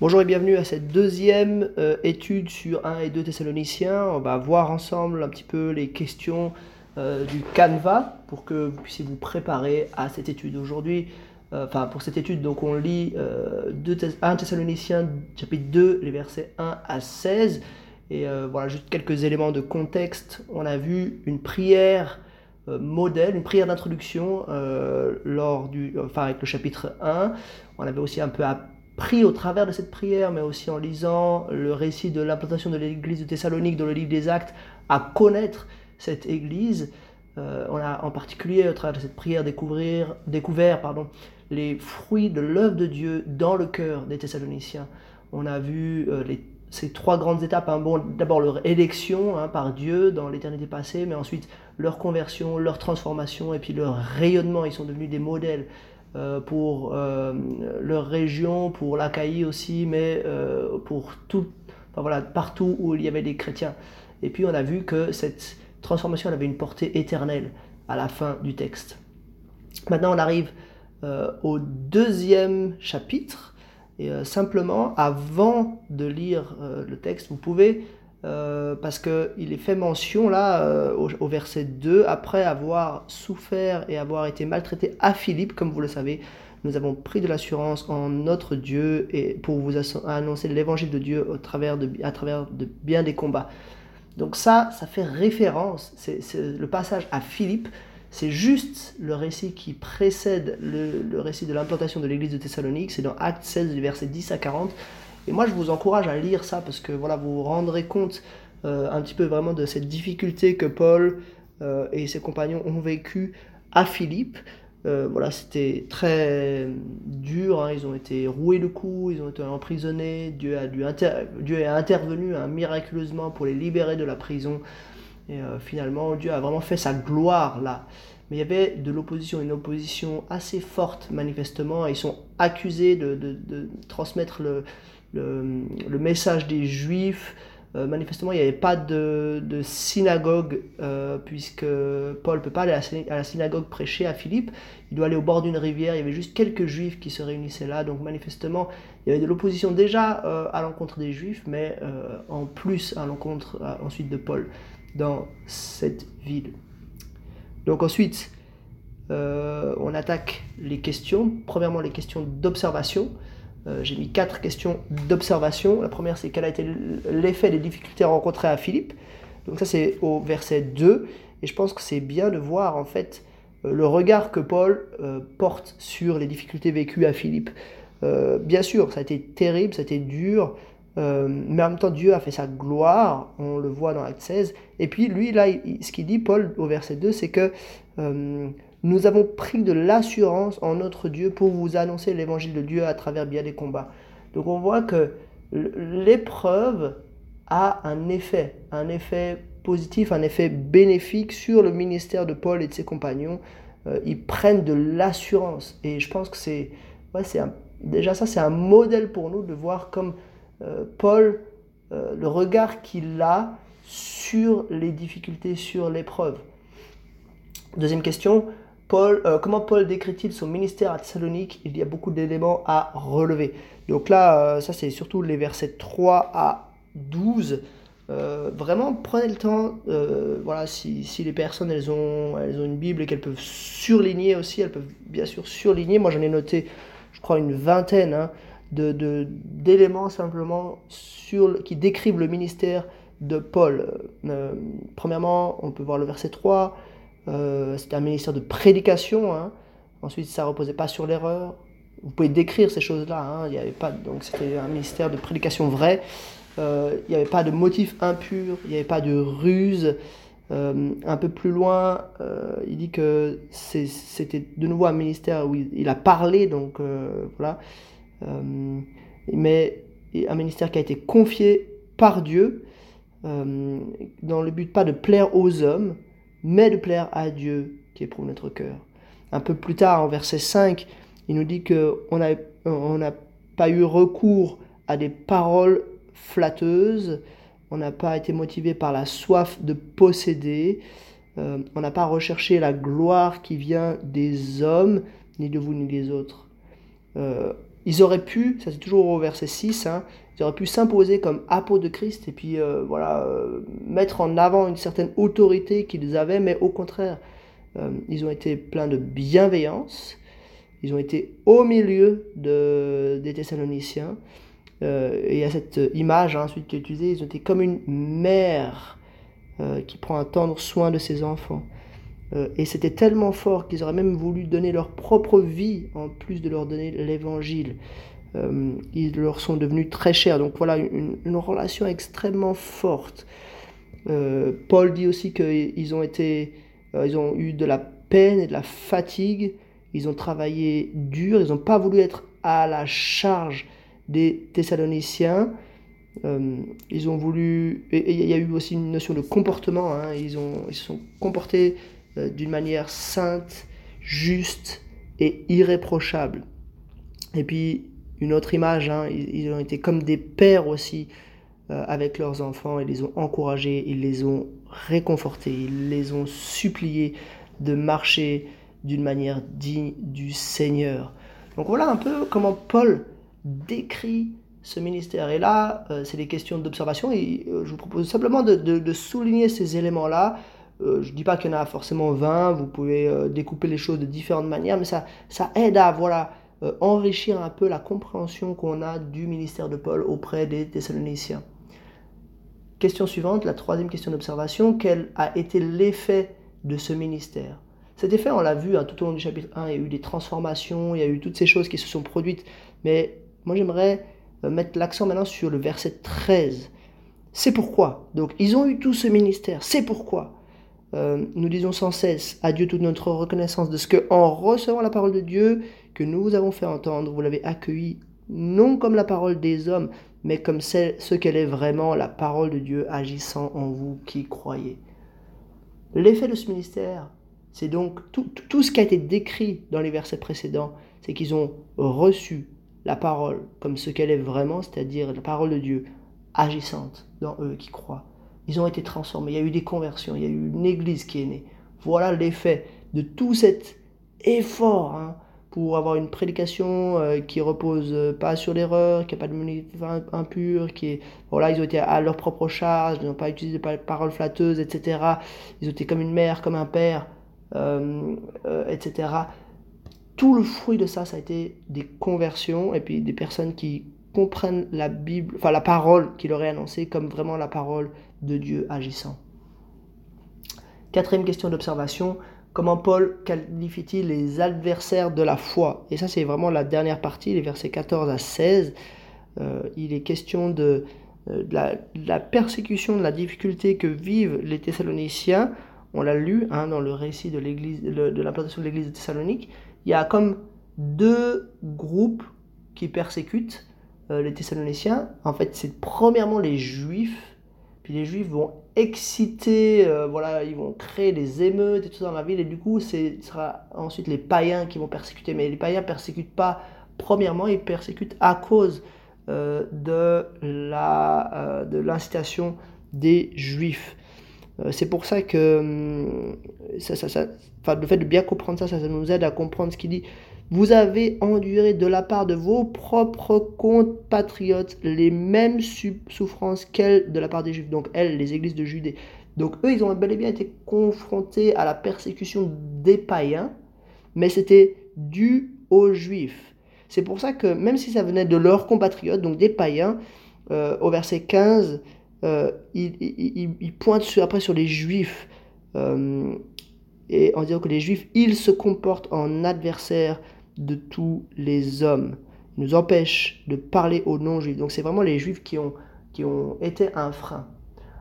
Bonjour et bienvenue à cette deuxième euh, étude sur 1 et 2 Thessaloniciens. On va voir ensemble un petit peu les questions euh, du Canva pour que vous puissiez vous préparer à cette étude. Aujourd'hui, euh, enfin pour cette étude, donc on lit 1 Thessaloniciens chapitre 2, les versets 1 à 16. Et voilà, juste quelques éléments de contexte. On a vu une prière modèle, une prière d'introduction lors du, enfin avec le chapitre 1. On avait aussi un peu à pris au travers de cette prière, mais aussi en lisant le récit de l'implantation de l'église de Thessalonique dans le livre des Actes, à connaître cette église. Euh, on a en particulier au travers de cette prière découvert pardon, les fruits de l'œuvre de Dieu dans le cœur des Thessaloniciens. On a vu euh, ces trois grandes étapes. Hein. Bon, D'abord leur élection hein, par Dieu dans l'éternité passée, mais ensuite leur conversion, leur transformation et puis leur rayonnement. Ils sont devenus des modèles pour euh, leur région, pour l'Achaïe aussi, mais euh, pour tout, voilà, partout où il y avait des chrétiens. Et puis on a vu que cette transformation avait une portée éternelle à la fin du texte. Maintenant on arrive au deuxième chapitre. Et simplement, avant de lire le texte, vous pouvez euh, parce qu'il est fait mention là euh, au, verset 2, après avoir souffert et avoir été maltraité à Philippe, comme vous le savez, nous avons pris de l'assurance en notre Dieu et pour vous annoncer l'évangile de Dieu au travers de, à travers de bien des combats. Donc ça, ça fait référence, c'est le passage à Philippe, c'est juste le récit qui précède le, le récit de l'implantation de l'église de Thessalonique, c'est dans Acte 16, du verset 10 à 40. Et moi, je vous encourage à lire ça parce que voilà, vous vous rendrez compte euh, un petit peu vraiment de cette difficulté que Paul euh, et ses compagnons ont vécu à Philippe. Euh, voilà, c'était très dur, hein. ils ont été roués de coups, ils ont été emprisonnés, Dieu, a dû Dieu est intervenu hein, miraculeusement pour les libérer de la prison. Et finalement, Dieu a vraiment fait sa gloire là. Mais il y avait de l'opposition, une opposition assez forte manifestement. Ils sont accusés de, de transmettre le, le, message des Juifs. Euh, manifestement, il n'y avait pas de, synagogue, euh, puisque Paul ne peut pas aller à la synagogue prêcher à Philippe. Il doit aller au bord d'une rivière. Il y avait juste quelques Juifs qui se réunissaient là. Donc, manifestement, il y avait de l'opposition déjà euh, à l'encontre des Juifs, mais en plus à l'encontre ensuite de Paul dans cette ville. Donc, ensuite, on attaque les questions. Premièrement, les questions d'observation. Euh, j'ai mis quatre questions d'observation. La première, c'est quel a été l'effet des difficultés rencontrées à Philippe. Donc ça, c'est au verset 2. Et je pense que c'est bien de voir, en fait, euh, le regard que Paul euh, porte sur les difficultés vécues à Philippe. bien sûr, ça a été terrible, ça a été dur, mais en même temps, Dieu a fait sa gloire, on le voit dans Acte 16. Et puis, lui, là, ce qu'il dit, Paul, au verset 2, c'est que nous avons pris de l'assurance en notre Dieu pour vous annoncer l'évangile de Dieu à travers bien des combats. Donc on voit que l'épreuve a un effet, un effet positif, un effet bénéfique sur le ministère de Paul et de ses compagnons. Euh, ils prennent de l'assurance. Et je pense que c'est déjà ça, c'est un modèle pour nous de voir comme euh, Paul, euh, le regard qu'il a sur les difficultés, sur l'épreuve. Deuxième question, Euh, comment Paul décrit-il son ministère à Thessalonique? Il y a beaucoup d'éléments à relever. Donc là, euh, ça c'est surtout les versets 3 à 12. Euh, vraiment, prenez le temps. voilà, si, les personnes elles ont, elles ont une Bible et qu'elles peuvent surligner aussi, elles peuvent bien sûr surligner. Moi j'en ai noté, je crois, une vingtaine hein, de, d'éléments simplement sur, qui décrivent le ministère de Paul. premièrement, on peut voir le verset 3. Euh, c'était un ministère de prédication. Hein. Ensuite, ça reposait pas sur l'erreur. Vous pouvez décrire ces choses-là. Hein. Il y avait pas, donc c'était un ministère de prédication vrai. Euh, il n'y avait pas de motif impur. Il n'y avait pas de ruse. Euh, un peu plus loin, il dit que c'était de nouveau un ministère où il, a parlé, donc voilà. mais un ministère qui a été confié par Dieu, dans le but pas de plaire aux hommes, mais de plaire à Dieu qui éprouve notre cœur. Un peu plus tard, en verset 5, il nous dit qu'on n'a on pas eu recours à des paroles flatteuses, on n'a pas été motivé par la soif de posséder, euh, on n'a pas recherché la gloire qui vient des hommes, ni de vous ni des autres. Euh, ils auraient pu, ça c'est toujours au verset 6, hein, ils auraient pu s'imposer comme apôtres de Christ et puis euh, voilà, euh, mettre en avant une certaine autorité qu'ils avaient, mais au contraire, euh, ils ont été pleins de bienveillance, ils ont été au milieu de, des Thessaloniciens. et il y a cette image hein, ensuite qui est utilisée, ils ont été comme une mère qui prend un tendre soin de ses enfants. et c'était tellement fort qu'ils auraient même voulu donner leur propre vie en plus de leur donner l'évangile. Euh, ils leur sont devenus très chers. Donc voilà, une, relation extrêmement forte. Euh, Paul dit aussi qu'ils ont été, euh, ils ont eu de la peine et de la fatigue. Ils ont travaillé dur. Ils n'ont pas voulu être à la charge des Thessaloniciens. ils ont voulu. Et il y a eu aussi une notion de comportement. Hein. Ils, ont, ils se sont comportés d'une manière sainte, juste et irréprochable. Et puis, une autre image, hein, ils, ont été comme des pères aussi euh, avec leurs enfants, ils les ont encouragés, ils les ont réconfortés, ils les ont suppliés de marcher d'une manière digne du Seigneur. Donc voilà un peu comment Paul décrit ce ministère. Et là, euh, c'est des questions d'observation et euh, je vous propose simplement de, souligner ces éléments-là. je ne dis pas qu'il y en a forcément 20, vous pouvez découper les choses de différentes manières, mais ça, ça aide à voilà, euh, enrichir un peu la compréhension qu'on a du ministère de Paul auprès des Thessaloniciens. Question suivante, la troisième question d'observation, quel a été l'effet de ce ministère? Cet effet, on l'a vu hein, tout au long du chapitre 1, il y a eu des transformations, il y a eu toutes ces choses qui se sont produites, mais moi j'aimerais euh, mettre l'accent maintenant sur le verset 13. C'est pourquoi? Donc ils ont eu tout ce ministère, c'est pourquoi? Euh, nous disons sans cesse à Dieu toute notre reconnaissance de ce que, en recevant la parole de Dieu que nous vous avons fait entendre, vous l'avez accueillie non comme la parole des hommes, mais comme ce qu'elle est vraiment, la parole de Dieu agissant en vous qui croyez. L'effet de ce ministère, c'est donc tout, tout, ce qui a été décrit dans les versets précédents, c'est qu'ils ont reçu la parole comme ce qu'elle est vraiment, c'est-à-dire la parole de Dieu agissante dans eux qui croient. Ils ont été transformés, il y a eu des conversions, il y a eu une église qui est née. Voilà l'effet de tout cet effort hein, pour avoir une prédication euh, qui repose pas sur l'erreur, qui n'a pas de monétique impure, qui est... Voilà, ils ont été à leur propre charge, ils n'ont pas utilisé de paroles flatteuses, etc. Ils ont été comme une mère, comme un père, euh, euh, etc. Tout le fruit de ça, ça a été des conversions et puis des personnes qui comprennent la Bible, enfin la parole qui leur est annoncée comme vraiment la parole de Dieu agissant. Quatrième question d'observation, comment Paul qualifie-t-il les adversaires de la foi? Et ça c'est vraiment la dernière partie, les versets 14 à 16. Euh, il est question de, euh, la, persécution, de la difficulté que vivent les Thessaloniciens. On l'a lu hein, dans le récit de, de l'implantation de l'église de Thessalonique. Il y a comme deux groupes qui persécutent euh, les Thessaloniciens. En fait, c'est premièrement les Juifs les juifs vont exciter, euh, voilà, ils vont créer des émeutes et tout ça dans la ville. Et du coup, ce sera ensuite les païens qui vont persécuter. Mais les païens persécutent pas, premièrement, ils persécutent à cause euh, de la euh, de l'incitation des juifs. c'est pour ça que hum, ça, ça, ça, le fait de bien comprendre ça, ça nous aide à comprendre ce qu'il dit vous avez enduré de la part de vos propres compatriotes les mêmes souffrances qu'elles de la part des Juifs, donc elles, les églises de Judée. Donc eux, ils ont bel et bien été confrontés à la persécution des païens, mais c'était dû aux Juifs. C'est pour ça que même si ça venait de leurs compatriotes, donc des païens, euh, au verset 15, euh, il, pointe après sur les Juifs, euh, et en disant que les Juifs, ils se comportent en adversaires de tous les hommes. Il nous empêche de parler aux non-juifs. Donc c'est vraiment les juifs qui ont, qui ont été un frein.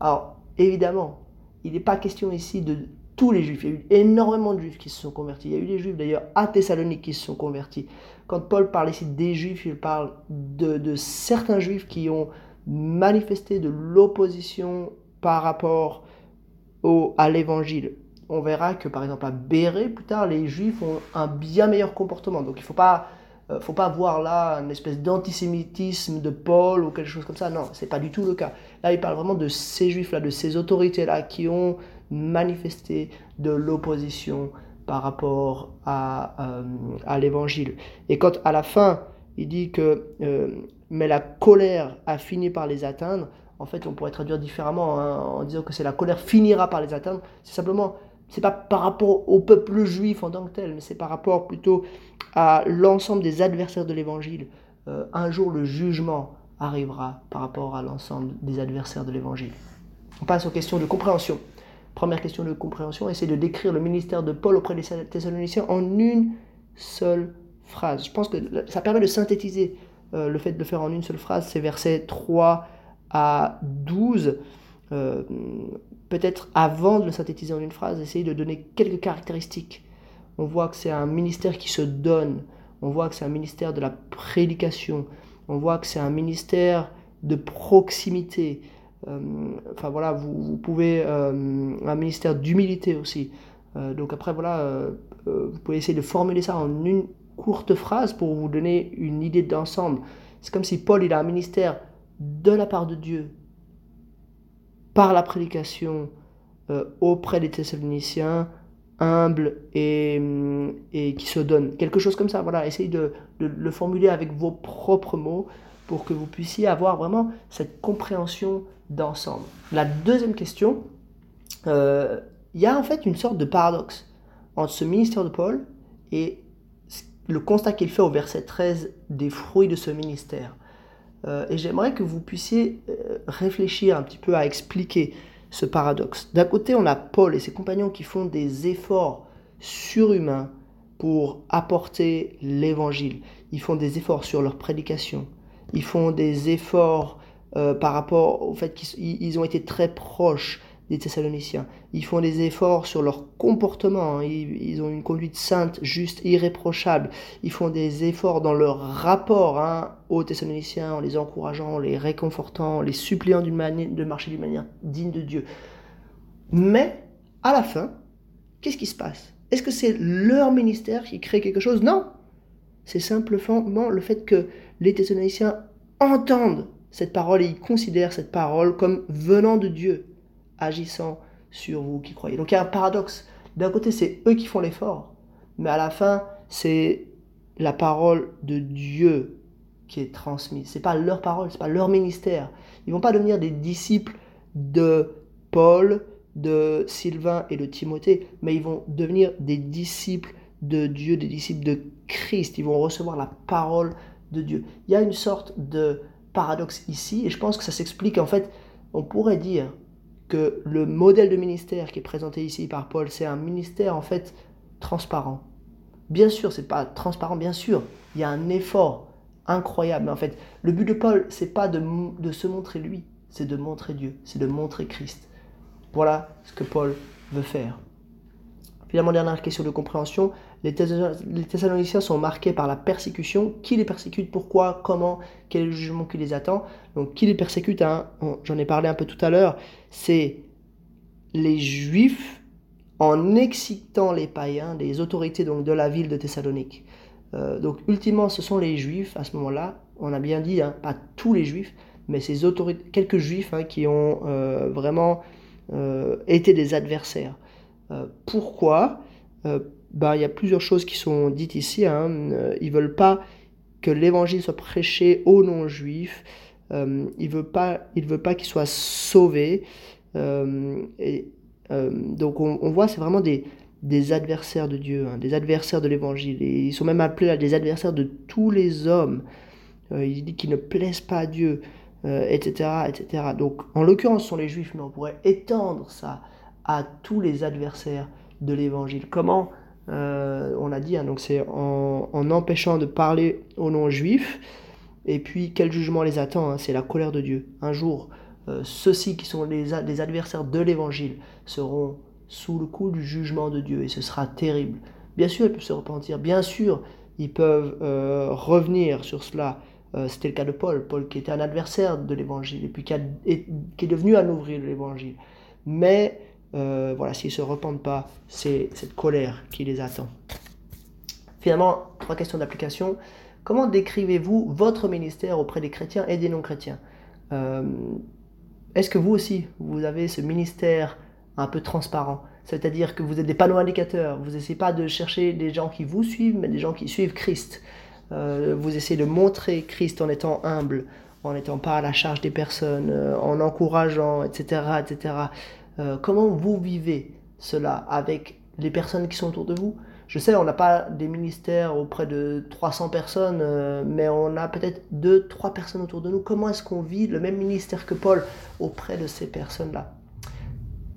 Alors évidemment, il n'est pas question ici de tous les juifs. Il y a eu énormément de juifs qui se sont convertis. Il y a eu des juifs d'ailleurs à Thessalonique qui se sont convertis. Quand Paul parle ici des juifs, il parle de, de certains juifs qui ont manifesté de l'opposition par rapport au, à l'évangile on verra que par exemple à Béret, plus tard, les juifs ont un bien meilleur comportement. Donc il ne faut pas, euh, faut pas voir là une espèce d'antisémitisme de Paul ou quelque chose comme ça. Non, c'est pas du tout le cas. Là, il parle vraiment de ces juifs-là, de ces autorités-là qui ont manifesté de l'opposition par rapport à, euh, à l'évangile. Et quand à la fin, il dit que mais la colère a fini par les atteindre. En fait, on pourrait traduire différemment hein, en disant que c'est la colère finira par les atteindre. C'est simplement, c'est pas par rapport au peuple juif en tant que tel, mais c'est par rapport plutôt à l'ensemble des adversaires de l'évangile. un jour, le jugement arrivera par rapport à l'ensemble des adversaires de l'évangile. On passe aux questions de compréhension. Première question de compréhension, essayer de décrire le ministère de Paul auprès des Thessaloniciens en une seule phrase. Je pense que ça permet de synthétiser euh, le fait de le faire en une seule phrase. C'est versets 3 à 12. Euh, peut-être avant de le synthétiser en une phrase, essayer de donner quelques caractéristiques. On voit que c'est un ministère qui se donne. On voit que c'est un ministère de la prédication. On voit que c'est un ministère de proximité. Euh, enfin voilà, vous, pouvez euh, un ministère d'humilité aussi. Donc après voilà, vous pouvez essayer de formuler ça en une courte phrase pour vous donner une idée d'ensemble. C'est comme si Paul il a un ministère de la part de Dieu par la prédication auprès des Thessaloniciens, humble et, et, qui se donne. Quelque chose comme ça. Voilà, essayez de, de, le formuler avec vos propres mots pour que vous puissiez avoir vraiment cette compréhension d'ensemble. La deuxième question, euh, il y a en fait une sorte de paradoxe entre ce ministère de Paul et le constat qu'il fait au verset 13 des fruits de ce ministère. Euh, et j'aimerais que vous puissiez euh, réfléchir un petit peu à expliquer ce paradoxe. D'un côté, on a Paul et ses compagnons qui font des efforts surhumains pour apporter l'évangile. Ils font des efforts sur leur prédication. Ils font des efforts euh, par rapport au fait qu'ils ont été très proches des Thessaloniciens. Ils font des efforts sur leur comportement. Hein. Ils, ont une conduite sainte, juste, irréprochable. Ils font des efforts dans leur rapport hein, aux Thessaloniciens en les encourageant, en les réconfortant, en les suppliant de marcher d'une manière digne de Dieu. Mais, à la fin, qu'est-ce qui se passe? Est-ce que c'est leur ministère qui crée quelque chose? Non C'est simplement le fait que les Thessaloniciens entendent cette parole et ils considèrent cette parole comme venant de Dieu, agissant sur vous qui croyez. Donc il y a un paradoxe. D'un côté, c'est eux qui font l'effort, mais à la fin, c'est la parole de Dieu qui est transmise. C'est pas leur parole, c'est pas leur ministère. Ils vont pas devenir des disciples de Paul, de Sylvain et de Timothée, mais ils vont devenir des disciples de Dieu, des disciples de Christ. Ils vont recevoir la parole de Dieu. Il y a une sorte de paradoxe ici, et je pense que ça s'explique en fait, on pourrait dire que le modèle de ministère qui est présenté ici par Paul, c'est un ministère en fait transparent. Bien sûr, c'est pas transparent, bien sûr, il y a un effort incroyable, mais en fait, le but de Paul, c'est pas de, de se montrer lui, c'est de montrer Dieu, c'est de montrer Christ. Voilà ce que Paul veut faire. Finalement, dernière question de compréhension, les, Thessaloniciens sont marqués par la persécution. Qui les persécute? Pourquoi? Comment? Quel est le jugement qui les attend? Donc, qui les persécute hein? J'en ai parlé un peu tout à l'heure. C'est les Juifs en excitant les païens, les autorités donc, de la ville de Thessalonique. Euh, donc, ultimement, ce sont les Juifs à ce moment-là. On a bien dit, hein, pas tous les Juifs, mais ces autorités, quelques Juifs hein, qui ont euh, vraiment euh, été des adversaires. pourquoi? Bah, il y a plusieurs choses qui sont dites ici. Hein. Euh, ils veulent pas que l'évangile soit prêché aux non-juifs. Euh, ils ne veulent pas, il veut pas qu'ils soient sauvés. Euh, et, donc on, voit, c'est vraiment des, des adversaires de Dieu, hein, des adversaires de l'évangile. Ils sont même appelés des adversaires de tous les hommes. il dit qu'ils ne plaisent pas à Dieu, etc., etc. Donc en l'occurrence, ce sont les juifs, mais on pourrait étendre ça à tous les adversaires de l'évangile. Comment euh, on l'a dit, hein, donc c'est en, empêchant de parler aux non-juifs. Et puis, quel jugement les attend hein, C'est la colère de Dieu. Un jour, euh, ceux-ci qui sont les, adversaires de l'évangile seront sous le coup du jugement de Dieu et ce sera terrible. Bien sûr, ils peuvent se repentir. Bien sûr, ils peuvent euh, revenir sur cela. C'était le cas de Paul. Paul qui était un adversaire de l'évangile et puis qui, qui est devenu un ouvrier de l'évangile. Mais euh, voilà, s'ils ne se repentent pas, c'est cette colère qui les attend. Finalement, trois questions d'application. Comment décrivez-vous votre ministère auprès des chrétiens et des non-chrétiens euh, Est-ce que vous aussi, vous avez ce ministère un peu transparent C'est-à-dire que vous êtes des panneaux indicateurs, vous n'essayez pas de chercher des gens qui vous suivent, mais des gens qui suivent Christ. euh, vous essayez de montrer Christ en étant humble, en n'étant pas à la charge des personnes, en encourageant, etc. etc. Euh, comment vous vivez cela avec les personnes qui sont autour de vous? Je sais, on n'a pas des ministères auprès de 300 personnes, mais on a peut-être 2-3 personnes autour de nous. Comment est-ce qu'on vit le même ministère que Paul auprès de ces personnes-là?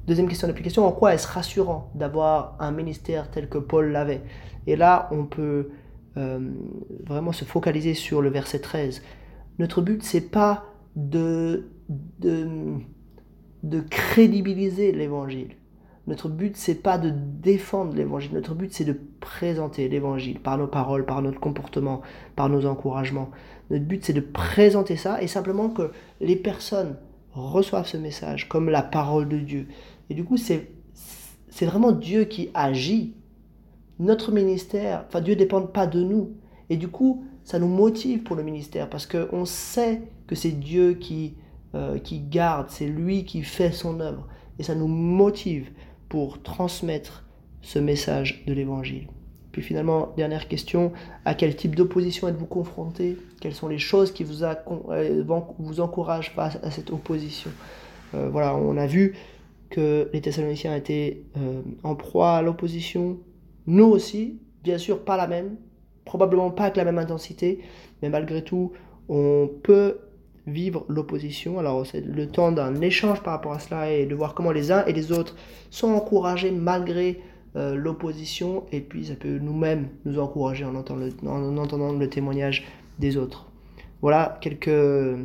Deuxième question d'application, en quoi est-ce rassurant d'avoir un ministère tel que Paul l'avait? Et là, on peut euh, vraiment se focaliser sur le verset 13. Notre but, c'est pas de, de crédibiliser l'évangile. Notre but, c'est pas de défendre l'évangile. Notre but, c'est de présenter l'évangile par nos paroles, par notre comportement, par nos encouragements. Notre but, c'est de présenter ça et simplement que les personnes reçoivent ce message comme la parole de Dieu. Et du coup, c'est, c'est vraiment Dieu qui agit. Notre ministère, enfin Dieu ne dépend pas de nous. Et du coup, ça nous motive pour le ministère parce qu'on sait que c'est Dieu qui, euh, qui garde, c'est lui qui fait son œuvre. Et ça nous motive pour transmettre ce message de l'évangile. Puis finalement, dernière question, à quel type d'opposition êtes-vous confronté? Quelles sont les choses qui vous, euh, encouragent face à cette opposition? Euh, Voilà, on a vu que les Thessaloniciens étaient en proie à l'opposition. Nous aussi, bien sûr, pas la même, probablement pas avec la même intensité, mais malgré tout, on peut vivre l'opposition. Alors c'est le temps d'un échange par rapport à cela et de voir comment les uns et les autres sont encouragés malgré euh, l'opposition et puis ça peut nous-mêmes nous encourager en entendant, le, en entendant le témoignage des autres. Voilà quelques,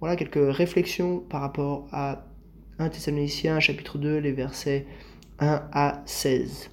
voilà quelques réflexions par rapport à 1 Thessaloniciens chapitre 2, les versets 1 à 16.